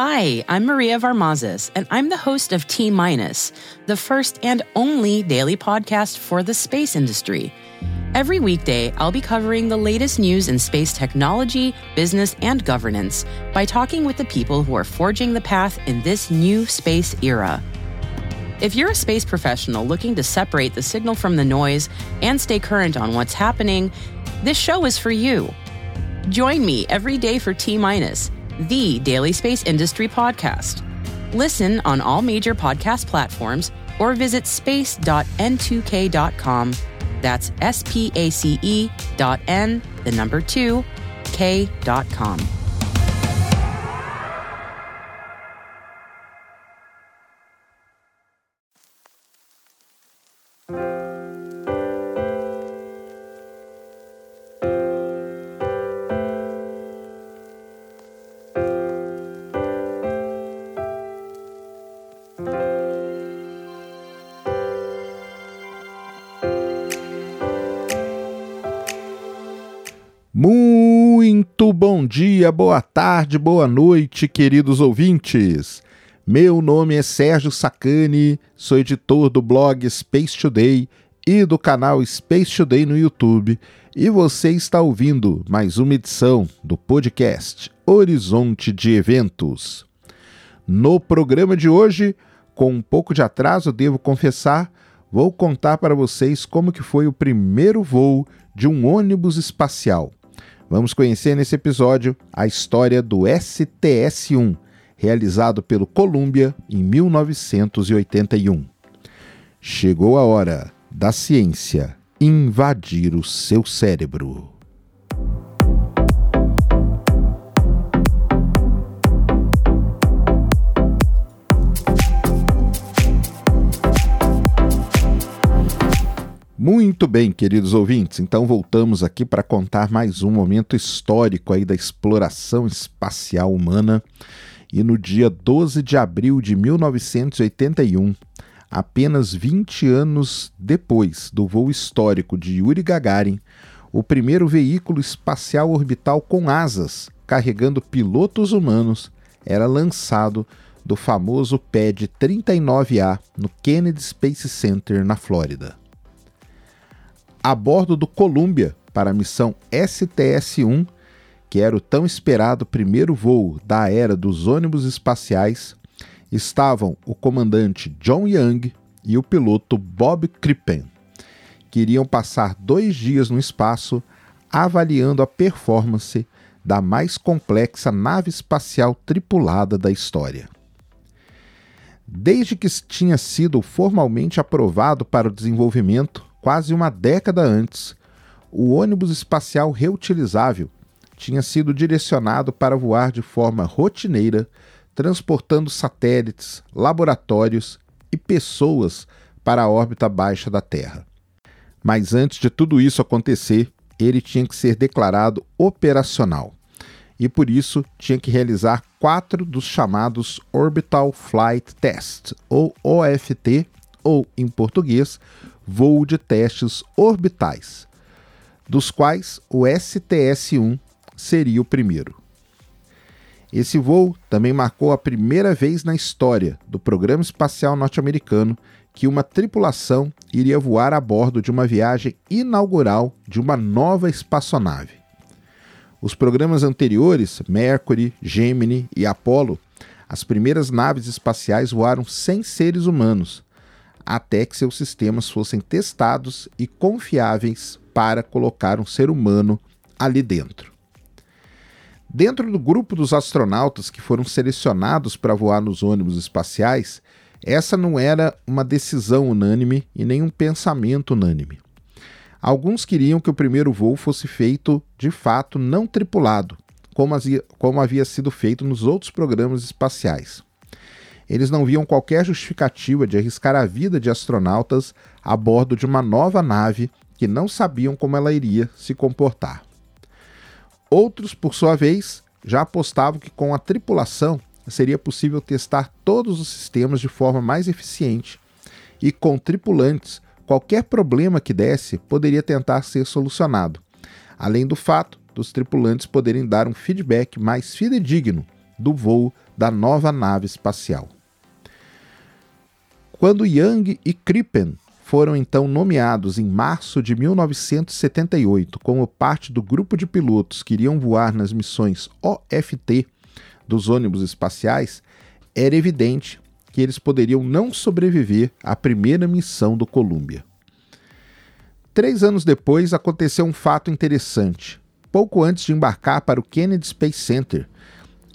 Hi, I'm Maria Varmazes, and I'm the host of T Minus, the first and only daily podcast for the space industry. Every weekday, I'll be covering the latest news in space technology, business, and governance by talking with the people who are forging the path in this new space era. If you're a space professional looking to separate the signal from the noise and stay current on what's happening, this show is for you. Join me every day for T Minus, the daily space industry podcast. Listen on all major podcast platforms or visit space.n2k.com. That's S P A C E dot N, the number two, K dot com. Muito bom dia, boa tarde, boa noite, queridos ouvintes. Meu nome é Sérgio Sacani, sou editor do blog Space Today e do canal Space Today no YouTube, e você está ouvindo mais uma edição do podcast Horizonte de Eventos. No programa de hoje, com um pouco de atraso, devo confessar, vou contar para vocês como que foi o primeiro voo de um ônibus espacial. Vamos conhecer nesse episódio a história do STS-1, realizado pelo Columbia em 1981. Chegou a hora da ciência invadir o seu cérebro. Muito bem, queridos ouvintes, então voltamos aqui para contar mais um momento histórico aí da exploração espacial humana. E no dia 12 de abril de 1981, apenas 20 anos depois do voo histórico de Yuri Gagarin, o primeiro veículo espacial orbital com asas, carregando pilotos humanos, era lançado do famoso PAD 39A no Kennedy Space Center, na Flórida a bordo do Columbia para a missão STS-1, que era o tão esperado primeiro voo da era dos ônibus espaciais, estavam o comandante John Young e o piloto Bob Crippen, que iriam passar dois dias no espaço avaliando a performance da mais complexa nave espacial tripulada da história. Desde que tinha sido formalmente aprovado para o desenvolvimento, quase uma década antes, o ônibus espacial reutilizável tinha sido direcionado para voar de forma rotineira, transportando satélites, laboratórios e pessoas para a órbita baixa da Terra. Mas antes de tudo isso acontecer, ele tinha que ser declarado operacional. E por isso tinha que realizar quatro dos chamados Orbital Flight Test, ou OFT, ou em português, voo de testes orbitais, dos quais o STS-1 seria o primeiro. Esse voo também marcou a primeira vez na história do programa espacial norte-americano que uma tripulação iria voar a bordo de uma viagem inaugural de uma nova espaçonave. Os programas anteriores, Mercury, Gemini e Apollo, as primeiras naves espaciais voaram sem seres humanos, até que seus sistemas fossem testados e confiáveis para colocar um ser humano ali dentro. Dentro do grupo dos astronautas que foram selecionados para voar nos ônibus espaciais, essa não era uma decisão unânime e nem um pensamento unânime. Alguns queriam que o primeiro voo fosse feito de fato não tripulado, como havia, sido feito nos outros programas espaciais. Eles não viam qualquer justificativa de arriscar a vida de astronautas a bordo de uma nova nave que não sabiam como ela iria se comportar. Outros, por sua vez, já apostavam que com a tripulação seria possível testar todos os sistemas de forma mais eficiente e com tripulantes, qualquer problema que desse poderia tentar ser solucionado, além do fato dos tripulantes poderem dar um feedback mais fidedigno do voo da nova nave espacial. Quando Young e Crippen foram então nomeados em março de 1978 como parte do grupo de pilotos que iriam voar nas missões OFT dos ônibus espaciais, era evidente que eles poderiam não sobreviver à primeira missão do Columbia. Três anos depois aconteceu um fato interessante. Pouco antes de embarcar para o Kennedy Space Center,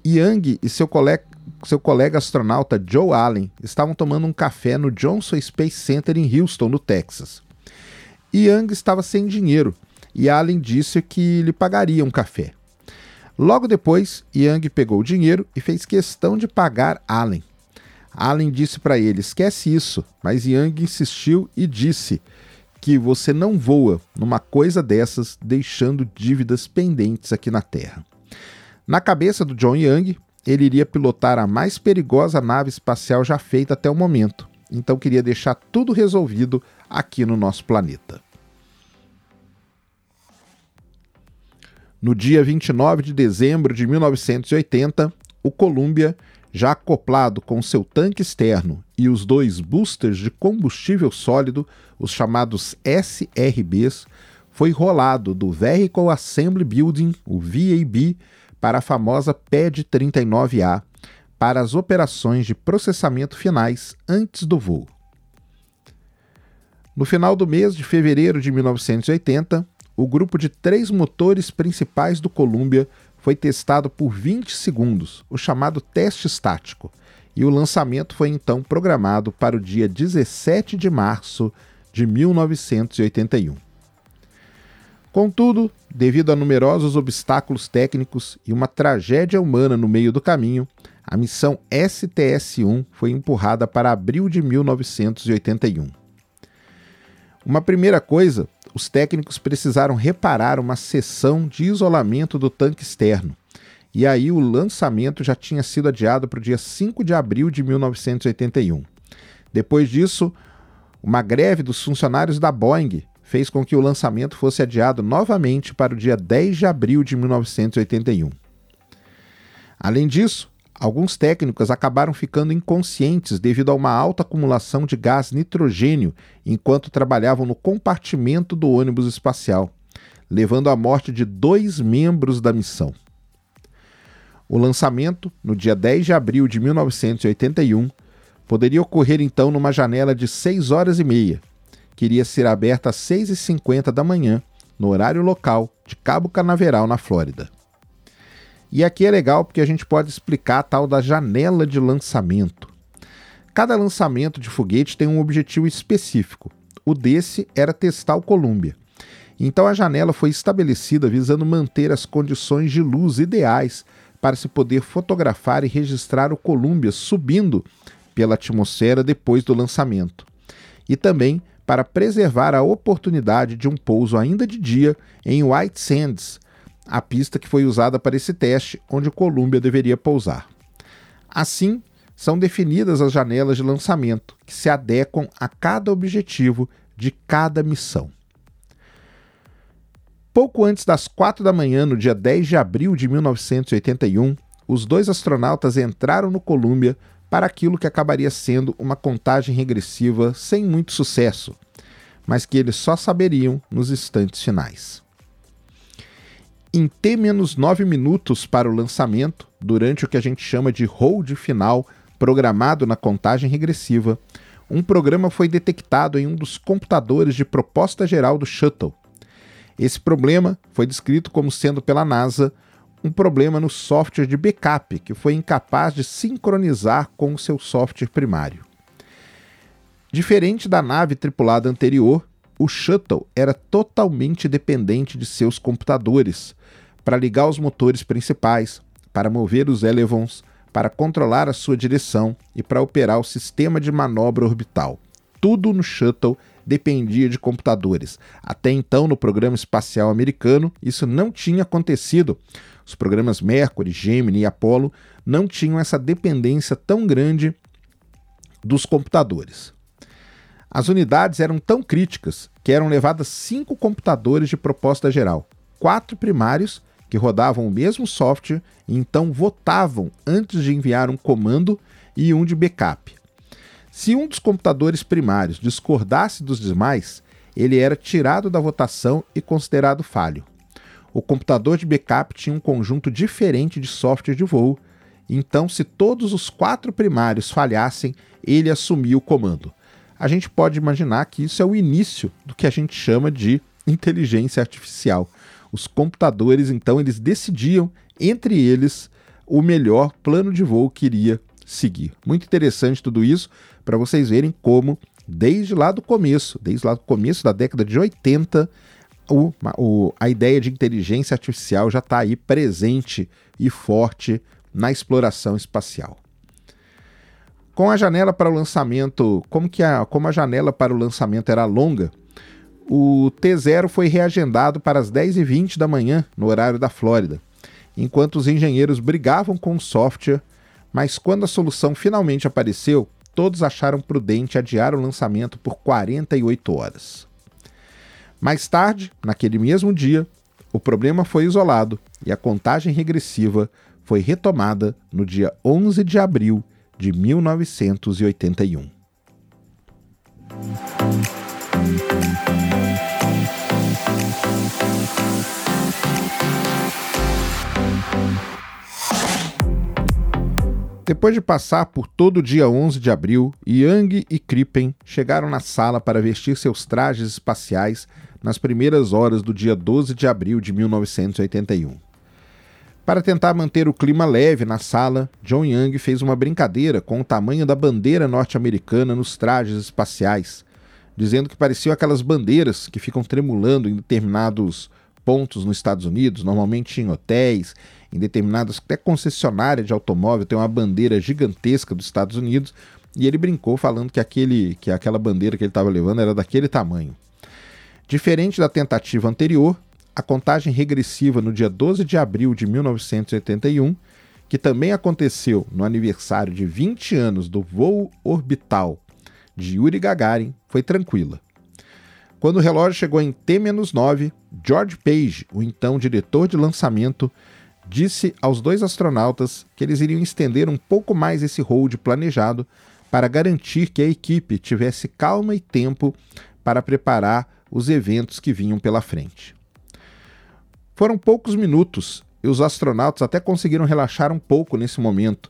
Young e seu colega, seu colega astronauta Joe Allen estavam tomando um café no Johnson Space Center em Houston, no Texas. Young estava sem dinheiro e Allen disse que lhe pagaria um café. Logo depois, Young pegou o dinheiro e fez questão de pagar Allen. Allen disse para ele: esquece isso, mas Young insistiu e disse que você não voa numa coisa dessas deixando dívidas pendentes aqui na Terra. Na cabeça do John Young, ele iria pilotar a mais perigosa nave espacial já feita até o momento, então queria deixar tudo resolvido aqui no nosso planeta. No dia 29 de dezembro de 1980, o Columbia, já acoplado com seu tanque externo e os dois boosters de combustível sólido, os chamados SRBs, foi rolado do Vehicle Assembly Building, o VAB, para a famosa PED 39A para as operações de processamento finais antes do voo. No final do mês de fevereiro de 1980, o grupo de três motores principais do Columbia foi testado por 20 segundos, o chamado teste estático, e o lançamento foi então programado para o dia 17 de março de 1981. Contudo, devido a numerosos obstáculos técnicos e uma tragédia humana no meio do caminho, a missão STS-1 foi empurrada para abril de 1981. Uma primeira coisa, os técnicos precisaram reparar uma seção de isolamento do tanque externo, e aí o lançamento já tinha sido adiado para o dia 5 de abril de 1981. Depois disso, uma greve dos funcionários da Boeing fez com que o lançamento fosse adiado novamente para o dia 10 de abril de 1981. Além disso, alguns técnicos acabaram ficando inconscientes devido a uma alta acumulação de gás nitrogênio enquanto trabalhavam no compartimento do ônibus espacial, levando à morte de dois membros da missão. O lançamento, no dia 10 de abril de 1981, poderia ocorrer então numa janela de 6 horas e meia, que iria ser aberta às 6h50 da manhã, no horário local de Cabo Canaveral, na Flórida. E aqui é legal porque a gente pode explicar a tal da janela de lançamento. Cada lançamento de foguete tem um objetivo específico. O desse era testar o Columbia. Então a janela foi estabelecida visando manter as condições de luz ideais para se poder fotografar e registrar o Columbia subindo pela atmosfera depois do lançamento. E também para preservar a oportunidade de um pouso ainda de dia em White Sands, a pista que foi usada para esse teste, onde o Columbia deveria pousar. Assim, são definidas as janelas de lançamento, que se adequam a cada objetivo de cada missão. Pouco antes das quatro da manhã, no dia 10 de abril de 1981, os dois astronautas entraram no Columbia para aquilo que acabaria sendo uma contagem regressiva sem muito sucesso, mas que eles só saberiam nos instantes finais. Em T-9 minutos para o lançamento, durante o que a gente chama de hold final programado na contagem regressiva, um programa foi detectado em um dos computadores de proposta geral do Shuttle. Esse problema foi descrito como sendo pela NASA um problema no software de backup que foi incapaz de sincronizar com o seu software primário. Diferente da nave tripulada anterior, o Shuttle era totalmente dependente de seus computadores para ligar os motores principais, para mover os elevons, para controlar a sua direção e para operar o sistema de manobra orbital. Tudo no Shuttle dependia de computadores. Até então, no programa espacial americano, isso não tinha acontecido. Os programas Mercury, Gemini e Apollo não tinham essa dependência tão grande dos computadores. As unidades eram tão críticas que eram levadas cinco computadores de proposta geral, quatro primários, que rodavam o mesmo software e então votavam antes de enviar um comando e um de backup. Se um dos computadores primários discordasse dos demais, ele era tirado da votação e considerado falho. O computador de backup tinha um conjunto diferente de software de voo, então, se todos os quatro primários falhassem, ele assumia o comando. A gente pode imaginar que isso é o início do que a gente chama de inteligência artificial. Os computadores, então, eles decidiam entre eles o melhor plano de voo que iria seguir. Muito interessante tudo isso para vocês verem como, desde lá do começo, desde lá do começo da década de 80, o, o, a ideia de inteligência artificial já está aí presente e forte na exploração espacial. Com a janela para o lançamento, como que a, como a janela para o lançamento era longa, o T0 foi reagendado para as 10h20 da manhã, no horário da Flórida, enquanto os engenheiros brigavam com o software, mas quando a solução finalmente apareceu, todos acharam prudente adiar o lançamento por 48 horas. Mais tarde, naquele mesmo dia, o problema foi isolado e a contagem regressiva foi retomada no dia 11 de abril de 1981. Depois de passar por todo o dia 11 de abril, Yang e Krippen chegaram na sala para vestir seus trajes espaciais nas primeiras horas do dia 12 de abril de 1981. Para tentar manter o clima leve na sala, John Young fez uma brincadeira com o tamanho da bandeira norte-americana nos trajes espaciais, dizendo que pareciam aquelas bandeiras que ficam tremulando em determinados pontos nos Estados Unidos, normalmente em hotéis, em determinadas até concessionárias de automóvel, tem uma bandeira gigantesca dos Estados Unidos, e ele brincou falando que aquele que aquela bandeira que ele estava levando era daquele tamanho. Diferente da tentativa anterior, a contagem regressiva no dia 12 de abril de 1981, que também aconteceu no aniversário de 20 anos do voo orbital de Yuri Gagarin, foi tranquila. Quando o relógio chegou em T-9, George Page, o então diretor de lançamento, disse aos dois astronautas que eles iriam estender um pouco mais esse hold planejado para garantir que a equipe tivesse calma e tempo para preparar os eventos que vinham pela frente. Foram poucos minutos e os astronautas até conseguiram relaxar um pouco nesse momento.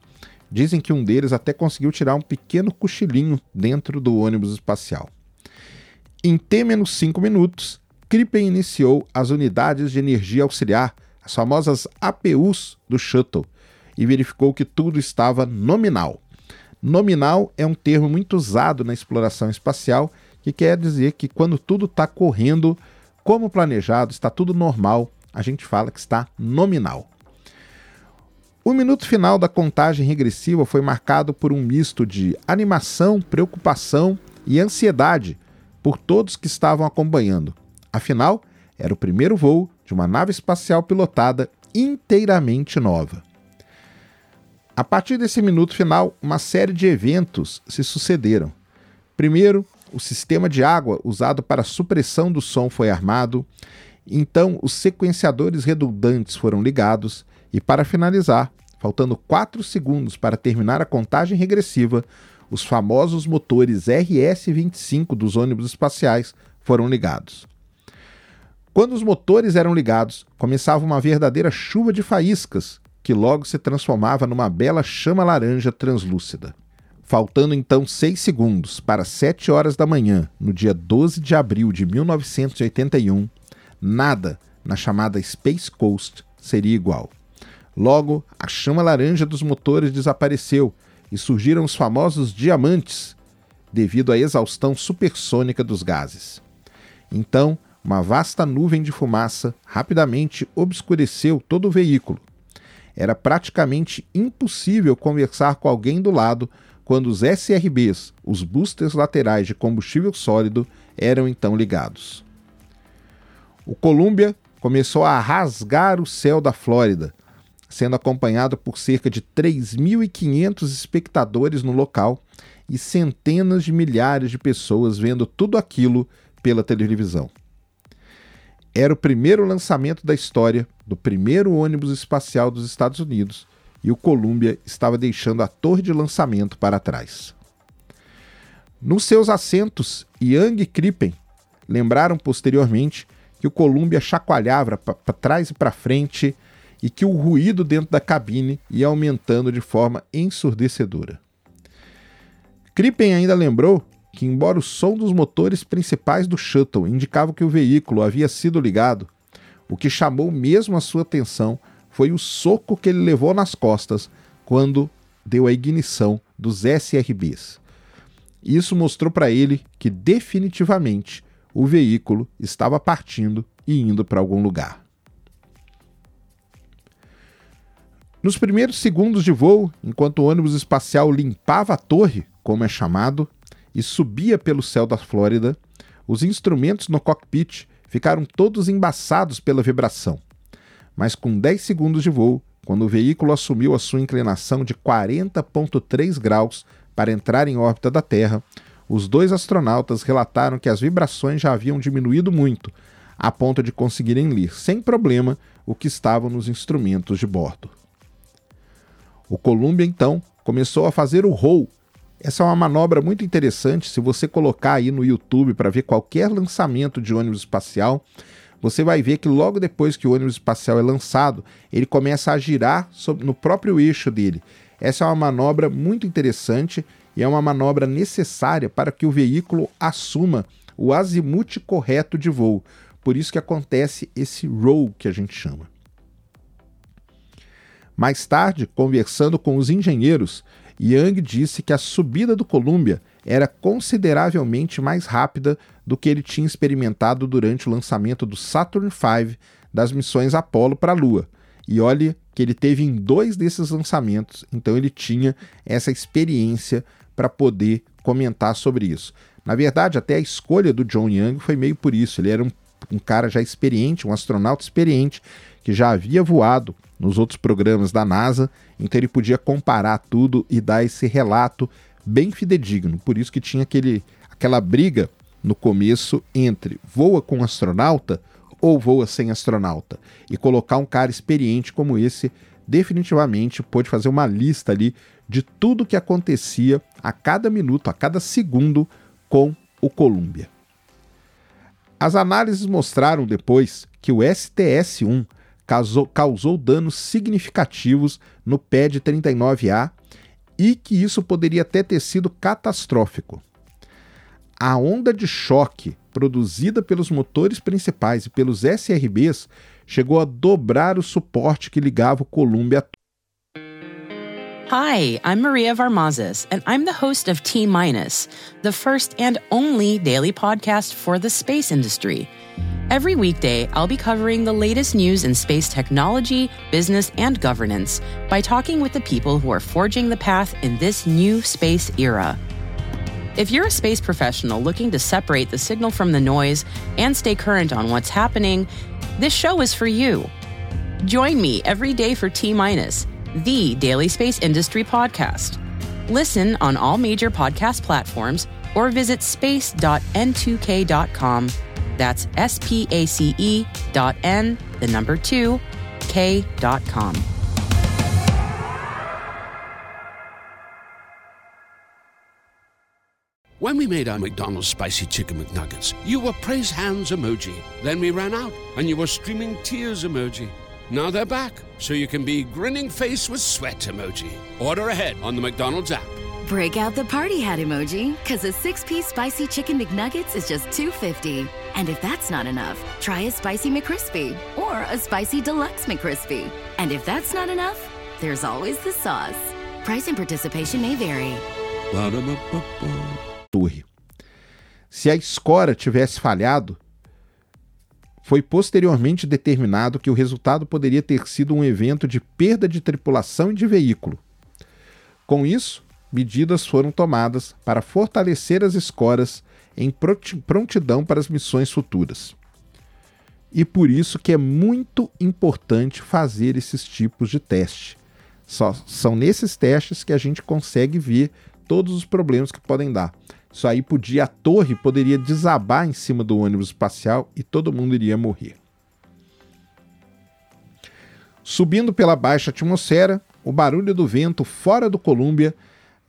Dizem que um deles até conseguiu tirar um pequeno cochilinho dentro do ônibus espacial. Em T-5 minutos, Crippen iniciou as unidades de energia auxiliar, as famosas APUs do Shuttle, e verificou que tudo estava nominal. Nominal é um termo muito usado na exploração espacial, que quer dizer que quando tudo está correndo como planejado, está tudo normal, a gente fala que está nominal. O minuto final da contagem regressiva foi marcado por um misto de animação, preocupação e ansiedade por todos que estavam acompanhando. Afinal, era o primeiro voo de uma nave espacial pilotada inteiramente nova. A partir desse minuto final, uma série de eventos se sucederam. Primeiro, o sistema de água usado para supressão do som foi armado. Então, os sequenciadores redundantes foram ligados e, para finalizar, faltando 4 segundos para terminar a contagem regressiva, os famosos motores RS-25 dos ônibus espaciais foram ligados. Quando os motores eram ligados, começava uma verdadeira chuva de faíscas, que logo se transformava numa bela chama laranja translúcida. Faltando então 6 segundos para 7 horas da manhã, no dia 12 de abril de 1981, nada na chamada Space Coast seria igual. Logo, a chama laranja dos motores desapareceu e surgiram os famosos diamantes, devido à exaustão supersônica dos gases. Então, uma vasta nuvem de fumaça rapidamente obscureceu todo o veículo. Era praticamente impossível conversar com alguém do lado quando os SRBs, os boosters laterais de combustível sólido, eram então ligados. O Columbia começou a rasgar o céu da Flórida, sendo acompanhado por cerca de 3.500 espectadores no local e centenas de milhares de pessoas vendo tudo aquilo pela televisão. Era o primeiro lançamento da história do primeiro ônibus espacial dos Estados Unidos e o Columbia estava deixando a torre de lançamento para trás. Nos seus assentos, Young e Crippen lembraram posteriormente que o Columbia chacoalhava para trás e para frente e que o ruído dentro da cabine ia aumentando de forma ensurdecedora. Crippen ainda lembrou que, embora o som dos motores principais do shuttle indicava que o veículo havia sido ligado, o que chamou mesmo a sua atenção foi o soco que ele levou nas costas quando deu a ignição dos SRBs. Isso mostrou para ele que definitivamente o veículo estava partindo e indo para algum lugar. Nos primeiros segundos de voo, enquanto o ônibus espacial limpava a torre, como é chamado, e subia pelo céu da Flórida, os instrumentos no cockpit ficaram todos embaçados pela vibração. Mas com 10 segundos de voo, quando o veículo assumiu a sua inclinação de 40,3 graus para entrar em órbita da Terra, os dois astronautas relataram que as vibrações já haviam diminuído muito, a ponto de conseguirem ler sem problema o que estava nos instrumentos de bordo. O Columbia então começou a fazer o roll essa é uma manobra muito interessante. Se você colocar aí no YouTube para ver qualquer lançamento de ônibus espacial, você vai ver que logo depois que o ônibus espacial é lançado, ele começa a girar no próprio eixo dele. Essa é uma manobra muito interessante e é uma manobra necessária para que o veículo assuma o azimute correto de voo. Por isso que acontece esse roll que a gente chama. Mais tarde, conversando com os engenheiros, Young disse que a subida do Columbia era consideravelmente mais rápida do que ele tinha experimentado durante o lançamento do Saturn V das missões Apollo para a Lua. E olhe que ele teve em dois desses lançamentos, então ele tinha essa experiência para poder comentar sobre isso. Na verdade, até a escolha do John Young foi meio por isso. Ele era um, um cara já experiente, um astronauta experiente, que já havia voado nos outros programas da NASA, então ele podia comparar tudo e dar esse relato bem fidedigno. Por isso que tinha aquele, aquela briga no começo entre voa com astronauta ou voa sem astronauta. E colocar um cara experiente como esse definitivamente pôde fazer uma lista ali de tudo que acontecia a cada minuto, a cada segundo com o Columbia. As análises mostraram depois que o STS-1 causou, causou danos significativos no PED 39A e que isso poderia até ter sido catastrófico. A onda de choque produzida pelos motores principais e pelos SRBs chegou a dobrar o suporte que ligava o Columbia Hi, I'm Maria Varmazes, and I'm the host of T Minus, the first and only daily podcast for the space industry. Every weekday, I'll be covering the latest news in space technology, business, and governance by talking with the people who are forging the path in this new space era. If you're a space professional looking to separate the signal from the noise and stay current on what's happening, this show is for you. Join me every day for T Minus, the daily space industry podcast. Listen on all major podcast platforms or visit space.n2k.com that's S P A C E dot N, the number two, K dot com. When we made our McDonald's spicy chicken McNuggets, you were praise hands emoji. Then we ran out, and you were streaming tears emoji. Now they're back, so you can be grinning face with sweat emoji. Order ahead on the McDonald's app. Break out the party hat emoji, because a six-piece spicy chicken McNuggets is just two fifty. And if that's not enough, try a spicy McCrispy or a spicy deluxe McCrispy. And if that's not enough, there's always the sauce. Price and participation may vary. Torre. Se a escora tivesse falhado, foi posteriormente determinado que o resultado poderia ter sido um evento de perda de tripulação e de veículo. Com isso, medidas foram tomadas para fortalecer as escoras em prontidão para as missões futuras. E por isso que é muito importante fazer esses tipos de teste. Só são nesses testes que a gente consegue ver todos os problemas que podem dar. Isso aí podia, a torre poderia desabar em cima do ônibus espacial e todo mundo iria morrer. Subindo pela baixa atmosfera, o barulho do vento fora do Columbia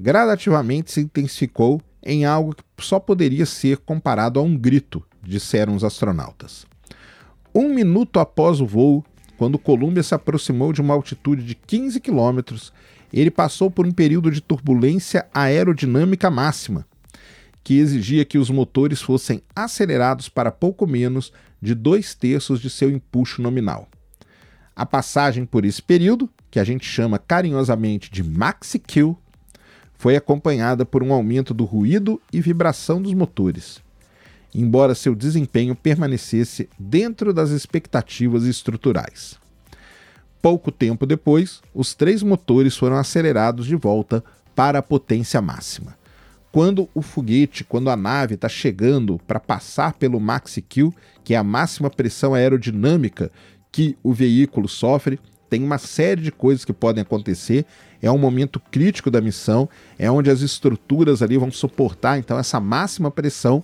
gradativamente se intensificou em algo que só poderia ser comparado a um grito, disseram os astronautas. Um minuto após o voo, quando Columbia se aproximou de uma altitude de 15 quilômetros, ele passou por um período de turbulência aerodinâmica máxima, que exigia que os motores fossem acelerados para pouco menos de dois terços de seu empuxo nominal. A passagem por esse período, que a gente chama carinhosamente de maxi Q, foi acompanhada por um aumento do ruído e vibração dos motores, embora seu desempenho permanecesse dentro das expectativas estruturais. Pouco tempo depois, os três motores foram acelerados de volta para a potência máxima. Quando o foguete, quando a nave está chegando para passar pelo Maxi Q, que é a máxima pressão aerodinâmica que o veículo sofre, tem uma série de coisas que podem acontecer. É um momento crítico da missão, é onde as estruturas ali vão suportar então essa máxima pressão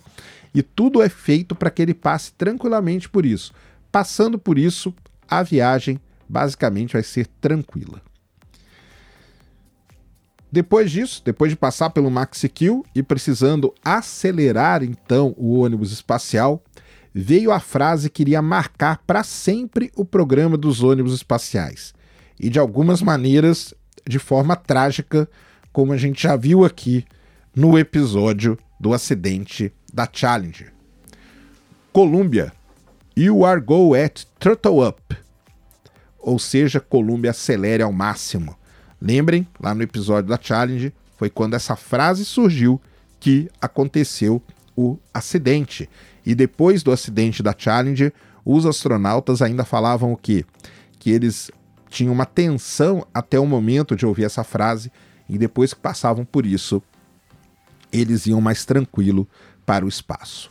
e tudo é feito para que ele passe tranquilamente por isso. Passando por isso, a viagem basicamente vai ser tranquila. Depois disso, depois de passar pelo Maxi Q e precisando acelerar então o ônibus espacial, veio a frase que iria marcar para sempre o programa dos ônibus espaciais. E de algumas maneiras, de forma trágica, como a gente já viu aqui no episódio do acidente da Challenger. Columbia, you are go at throttle up ou seja, Columbia acelere ao máximo. Lembrem, lá no episódio da Challenge, foi quando essa frase surgiu que aconteceu o acidente. E depois do acidente da Challenger, os astronautas ainda falavam o quê? Que eles tinham uma tensão até o momento de ouvir essa frase e depois que passavam por isso, eles iam mais tranquilo para o espaço.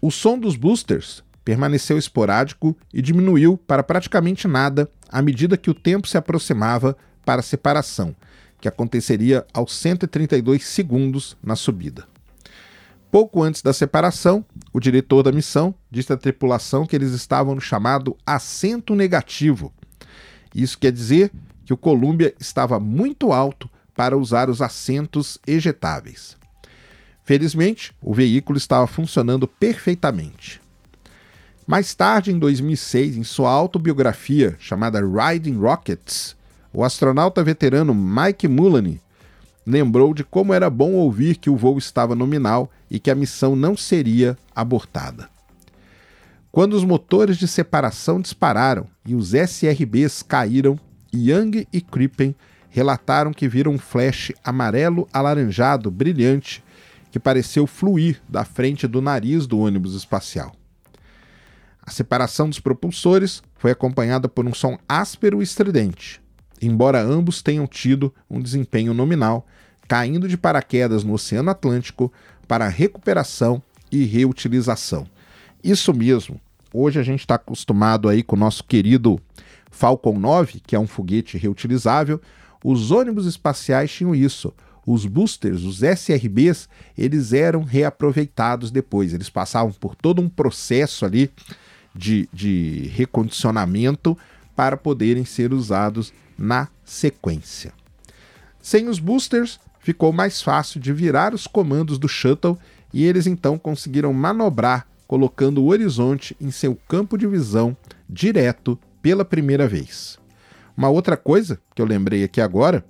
O som dos boosters permaneceu esporádico e diminuiu para praticamente nada à medida que o tempo se aproximava para a separação, que aconteceria aos 132 segundos na subida. Pouco antes da separação, o diretor da missão disse à tripulação que eles estavam no chamado assento negativo. Isso quer dizer que o Columbia estava muito alto para usar os assentos ejetáveis. Felizmente, o veículo estava funcionando perfeitamente. Mais tarde, em 2006, em sua autobiografia chamada Riding Rockets, o astronauta veterano Mike Mullany lembrou de como era bom ouvir que o voo estava nominal e que a missão não seria abortada. Quando os motores de separação dispararam e os SRBs caíram, Young e Crippen relataram que viram um flash amarelo alaranjado brilhante que pareceu fluir da frente do nariz do ônibus espacial. A separação dos propulsores foi acompanhada por um som áspero e estridente, embora ambos tenham tido um desempenho nominal, caindo de paraquedas no Oceano Atlântico para recuperação e reutilização. Isso mesmo. Hoje a gente está acostumado aí com o nosso querido Falcon 9, que é um foguete reutilizável. Os ônibus espaciais tinham isso. Os boosters, os SRBs, eles eram reaproveitados depois. Eles passavam por todo um processo ali de, de recondicionamento para poderem ser usados na sequência. Sem os boosters, ficou mais fácil de virar os comandos do shuttle e eles então conseguiram manobrar colocando o horizonte em seu campo de visão direto pela primeira vez. Uma outra coisa que eu lembrei aqui agora,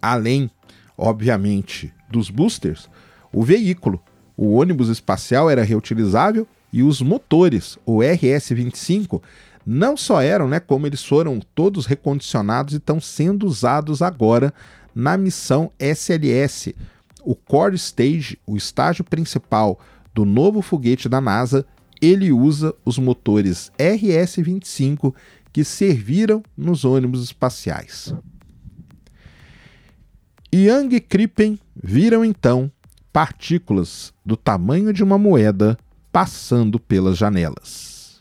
além, obviamente, dos boosters, o veículo. O ônibus espacial era reutilizável e os motores, o RS-25, não só eram, né, como eles foram todos recondicionados e estão sendo usados agora na missão SLS. O Core Stage, o estágio principal do novo foguete da NASA, ele usa os motores RS-25 que serviram nos ônibus espaciais. Young e Crippen viram então partículas do tamanho de uma moeda passando pelas janelas.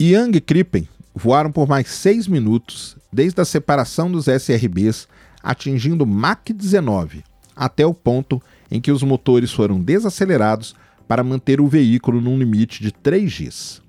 Young e Crippen voaram por mais seis minutos desde a separação dos SRBs, atingindo Mach 19, até o ponto em que os motores foram desacelerados para manter o veículo num limite de 3 Gs.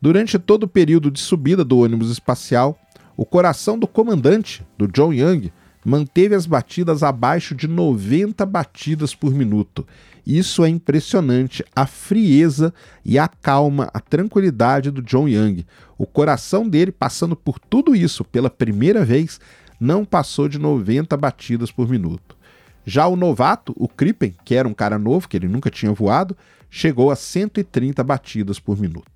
Durante todo o período de subida do ônibus espacial, o coração do comandante, do John Young, manteve as batidas abaixo de 90 batidas por minuto. Isso é impressionante, a frieza e a calma, a tranquilidade do John Young. O coração dele, passando por tudo isso pela primeira vez, não passou de 90 batidas por minuto. Já o novato, o Crippen, que era um cara novo, que ele nunca tinha voado, chegou a 130 batidas por minuto.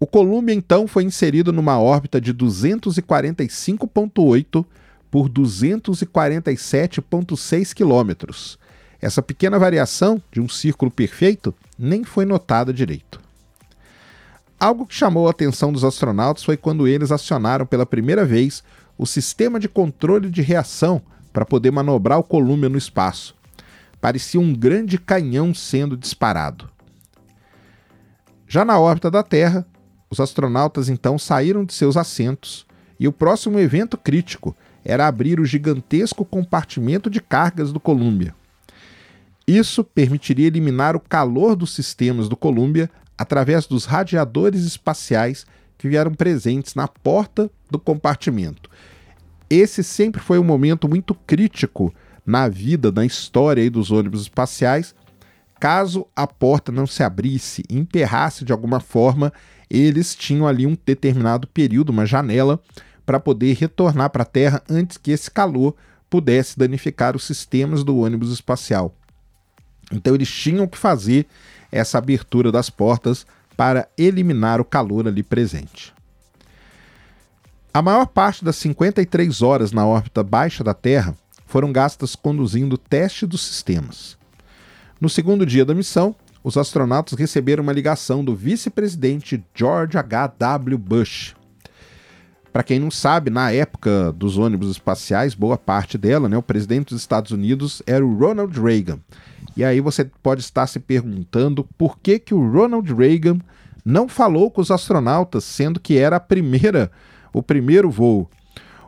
O Columbia então foi inserido numa órbita de 245,8 por 247,6 quilômetros. Essa pequena variação de um círculo perfeito nem foi notada direito. Algo que chamou a atenção dos astronautas foi quando eles acionaram pela primeira vez o sistema de controle de reação para poder manobrar o Columbia no espaço. Parecia um grande canhão sendo disparado. Já na órbita da Terra, os astronautas então saíram de seus assentos e o próximo evento crítico era abrir o gigantesco compartimento de cargas do Columbia. Isso permitiria eliminar o calor dos sistemas do Columbia através dos radiadores espaciais que vieram presentes na porta do compartimento. Esse sempre foi um momento muito crítico na vida, na história dos ônibus espaciais. Caso a porta não se abrisse, emperrasse de alguma forma, eles tinham ali um determinado período, uma janela, para poder retornar para a Terra antes que esse calor pudesse danificar os sistemas do ônibus espacial. Então eles tinham que fazer essa abertura das portas para eliminar o calor ali presente. A maior parte das 53 horas na órbita baixa da Terra foram gastas conduzindo o teste dos sistemas. No segundo dia da missão, os astronautas receberam uma ligação do vice-presidente George H.W. Bush, para quem não sabe, na época dos ônibus espaciais, boa parte dela, né, o presidente dos Estados Unidos era o Ronald Reagan. E aí você pode estar se perguntando por que, que o Ronald Reagan não falou com os astronautas, sendo que era a primeira, o primeiro voo.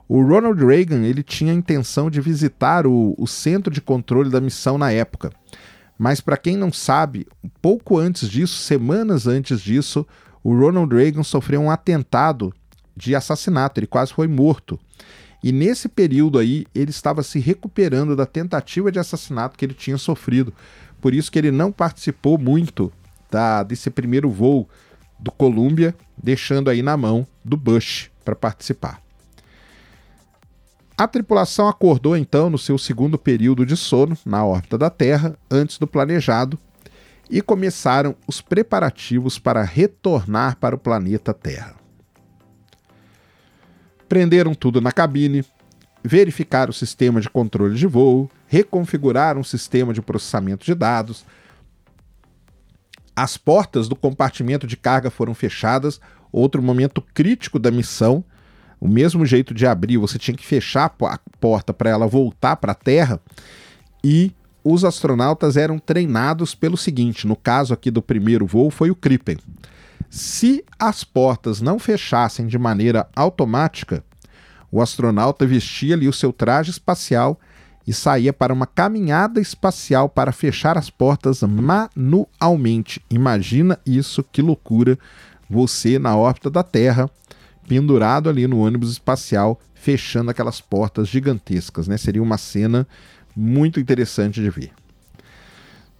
O Ronald Reagan ele tinha a intenção de visitar o, o centro de controle da missão na época. Mas para quem não sabe, pouco antes disso, semanas antes disso, o Ronald Reagan sofreu um atentado de assassinato, ele quase foi morto. E nesse período aí, ele estava se recuperando da tentativa de assassinato que ele tinha sofrido. Por isso que ele não participou muito da, desse primeiro voo do Columbia, deixando aí na mão do Bush para participar. A tripulação acordou então no seu segundo período de sono na órbita da Terra, antes do planejado, e começaram os preparativos para retornar para o planeta Terra. Prenderam tudo na cabine, verificaram o sistema de controle de voo, reconfiguraram o sistema de processamento de dados. As portas do compartimento de carga foram fechadas, outro momento crítico da missão. O mesmo jeito de abrir, você tinha que fechar a porta para ela voltar para a Terra. E os astronautas eram treinados pelo seguinte: no caso aqui do primeiro voo, foi o Crippen. Se as portas não fechassem de maneira automática, o astronauta vestia ali o seu traje espacial e saía para uma caminhada espacial para fechar as portas manualmente. Imagina isso, que loucura! Você na órbita da Terra, pendurado ali no ônibus espacial, fechando aquelas portas gigantescas, né? Seria uma cena muito interessante de ver.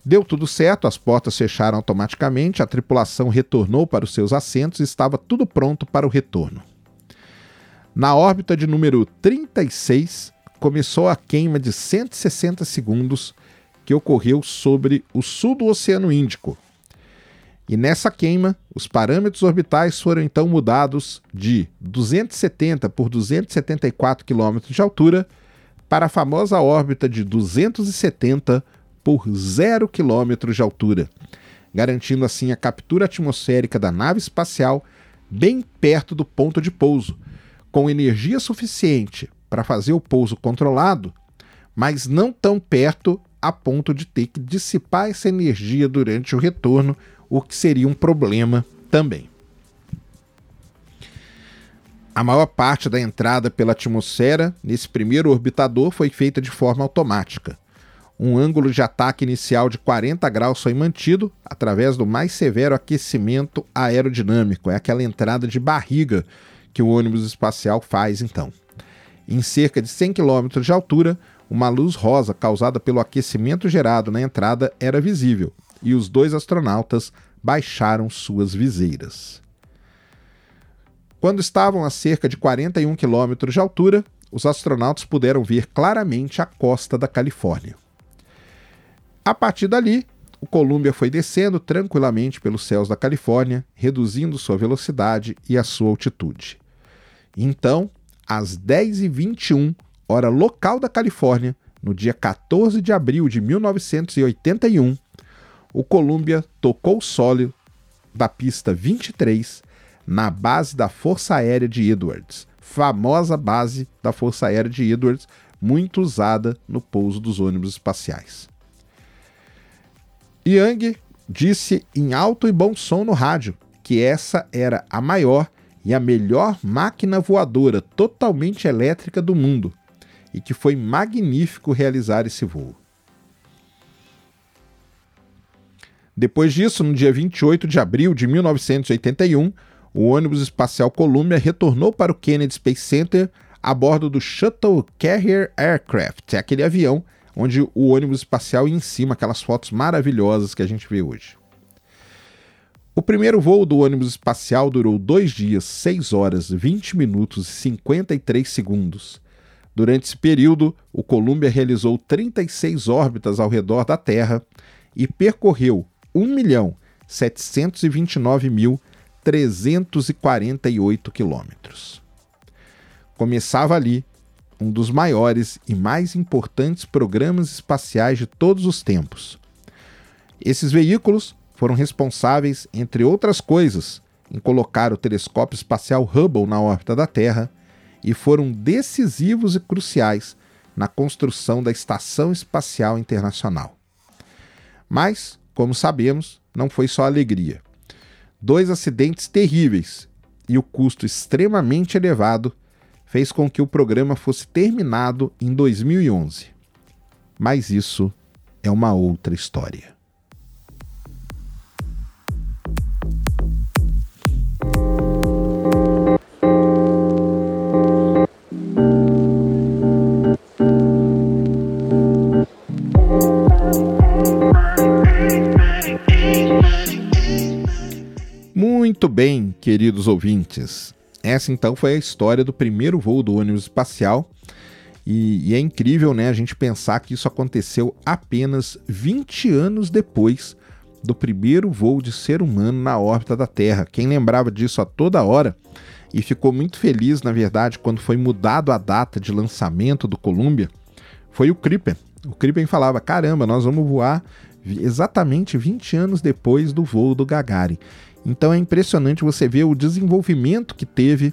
Deu tudo certo, as portas fecharam automaticamente, a tripulação retornou para os seus assentos e estava tudo pronto para o retorno. Na órbita de número 36, começou a queima de 160 segundos que ocorreu sobre o sul do Oceano Índico. E nessa queima, os parâmetros orbitais foram então mudados de 270 por 274 km de altura para a famosa órbita de 270 por zero quilômetros de altura, garantindo assim a captura atmosférica da nave espacial bem perto do ponto de pouso, com energia suficiente para fazer o pouso controlado, mas não tão perto a ponto de ter que dissipar essa energia durante o retorno, o que seria um problema também. A maior parte da entrada pela atmosfera nesse primeiro orbitador foi feita de forma automática, Um ângulo de ataque inicial de 40 graus foi mantido através do mais severo aquecimento aerodinâmico, é aquela entrada de barriga que o ônibus espacial faz então. Em cerca de 100 km de altura, uma luz rosa causada pelo aquecimento gerado na entrada era visível, e os dois astronautas baixaram suas viseiras. Quando estavam a cerca de 41 km de altura, os astronautas puderam ver claramente a costa da Califórnia. A partir dali, o Columbia foi descendo tranquilamente pelos céus da Califórnia, reduzindo sua velocidade e a sua altitude. Então, às 10h21, hora local da Califórnia, no dia 14 de abril de 1981, o Columbia tocou o solo da pista 23 na base da Força Aérea de Edwards, famosa base da Força Aérea de Edwards, muito usada no pouso dos ônibus espaciais. Young disse em alto e bom som no rádio que essa era a maior e a melhor máquina voadora totalmente elétrica do mundo e que foi magnífico realizar esse voo. Depois disso, no dia 28 de abril de 1981, o ônibus espacial Columbia retornou para o Kennedy Space Center a bordo do Shuttle Carrier Aircraft, é aquele avião onde o ônibus espacial ia em cima, aquelas fotos maravilhosas que a gente vê hoje. O primeiro voo do ônibus espacial durou 2 dias, 6 horas, 20 minutos e 53 segundos. Durante esse período, o Columbia realizou 36 órbitas ao redor da Terra e percorreu 1.729.348 quilômetros. Começava ali um dos maiores e mais importantes programas espaciais de todos os tempos. Esses veículos foram responsáveis, entre outras coisas, em colocar o telescópio espacial Hubble na órbita da Terra e foram decisivos e cruciais na construção da Estação Espacial Internacional. Mas, como sabemos, não foi só alegria. Dois acidentes terríveis e o custo extremamente elevado fez com que o programa fosse terminado em 2011. Mas isso é uma outra história. Muito bem, queridos ouvintes. Essa então foi a história do primeiro voo do ônibus espacial. E, e, é incrível né, a gente pensar que isso aconteceu apenas 20 anos depois do primeiro voo de ser humano na órbita da Terra. Quem lembrava disso a toda hora e ficou muito feliz, na verdade, quando foi mudado a data de lançamento do Columbia, foi o Crippen. O Crippen falava: caramba, nós vamos voar exatamente 20 anos depois do voo do Gagarin. Então é impressionante você ver o desenvolvimento que teve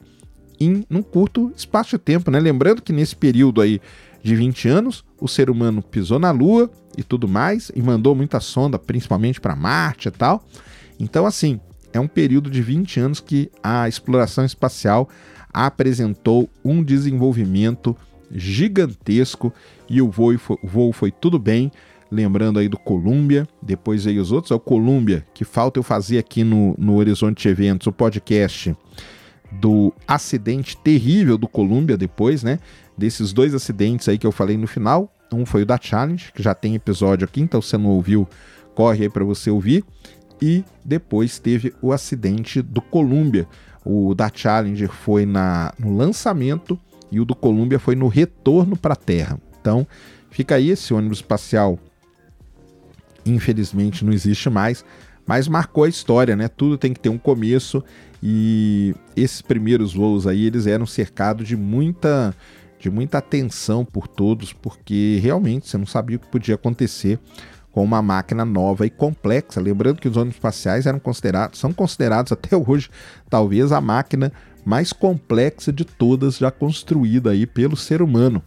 em um curto espaço de tempo, né? Lembrando que nesse período aí de 20 anos, o ser humano pisou na Lua e tudo mais, e mandou muita sonda, principalmente para Marte e tal. Então, assim, é um período de 20 anos que a exploração espacial apresentou um desenvolvimento gigantesco e o voo foi, o voo foi tudo bem lembrando aí do Columbia, depois aí os outros, é o Columbia, que falta eu fazer aqui no, no Horizonte Eventos, o podcast do acidente terrível do Columbia depois, né? Desses dois acidentes aí que eu falei no final. Um foi o da Challenge, que já tem episódio aqui, então se você não ouviu, corre aí para você ouvir. E depois teve o acidente do Columbia. O da Challenger foi na, no lançamento e o do Columbia foi no retorno para a Terra. Então, fica aí esse ônibus espacial infelizmente não existe mais, mas marcou a história, né? Tudo tem que ter um começo e esses primeiros voos aí eles eram cercados de muita de muita atenção por todos, porque realmente você não sabia o que podia acontecer com uma máquina nova e complexa. Lembrando que os ônibus espaciais eram considerados, são considerados até hoje, talvez a máquina mais complexa de todas já construída aí pelo ser humano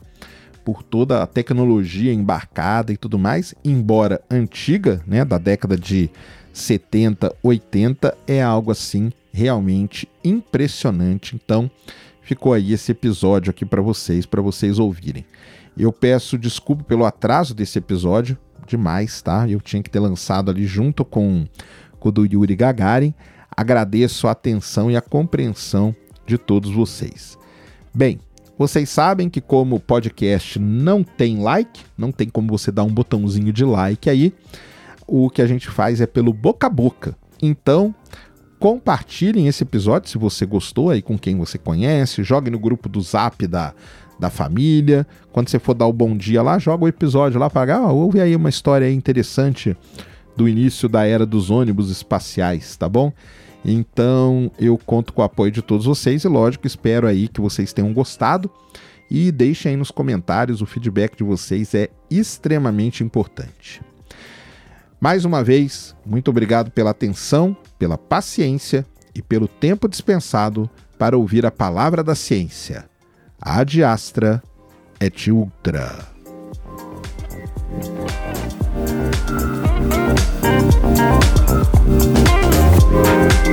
por toda a tecnologia embarcada e tudo mais, embora antiga, né, da década de 70, 80, é algo assim realmente impressionante. Então, ficou aí esse episódio aqui para vocês, para vocês ouvirem. Eu peço desculpa pelo atraso desse episódio, demais, tá? Eu tinha que ter lançado ali junto com, com o do Yuri Gagarin. Agradeço a atenção e a compreensão de todos vocês. Bem, vocês sabem que como podcast não tem like, não tem como você dar um botãozinho de like aí, o que a gente faz é pelo boca a boca. Então, compartilhem esse episódio se você gostou aí com quem você conhece, jogue no grupo do Zap da, da família. Quando você for dar o bom dia lá, joga o episódio lá para ah, ouve aí uma história interessante do início da era dos ônibus espaciais, tá bom? Então eu conto com o apoio de todos vocês e, lógico, espero aí que vocês tenham gostado. E deixem aí nos comentários, o feedback de vocês é extremamente importante. Mais uma vez, muito obrigado pela atenção, pela paciência e pelo tempo dispensado para ouvir a palavra da ciência. Ad astra et ultra. Thank Thank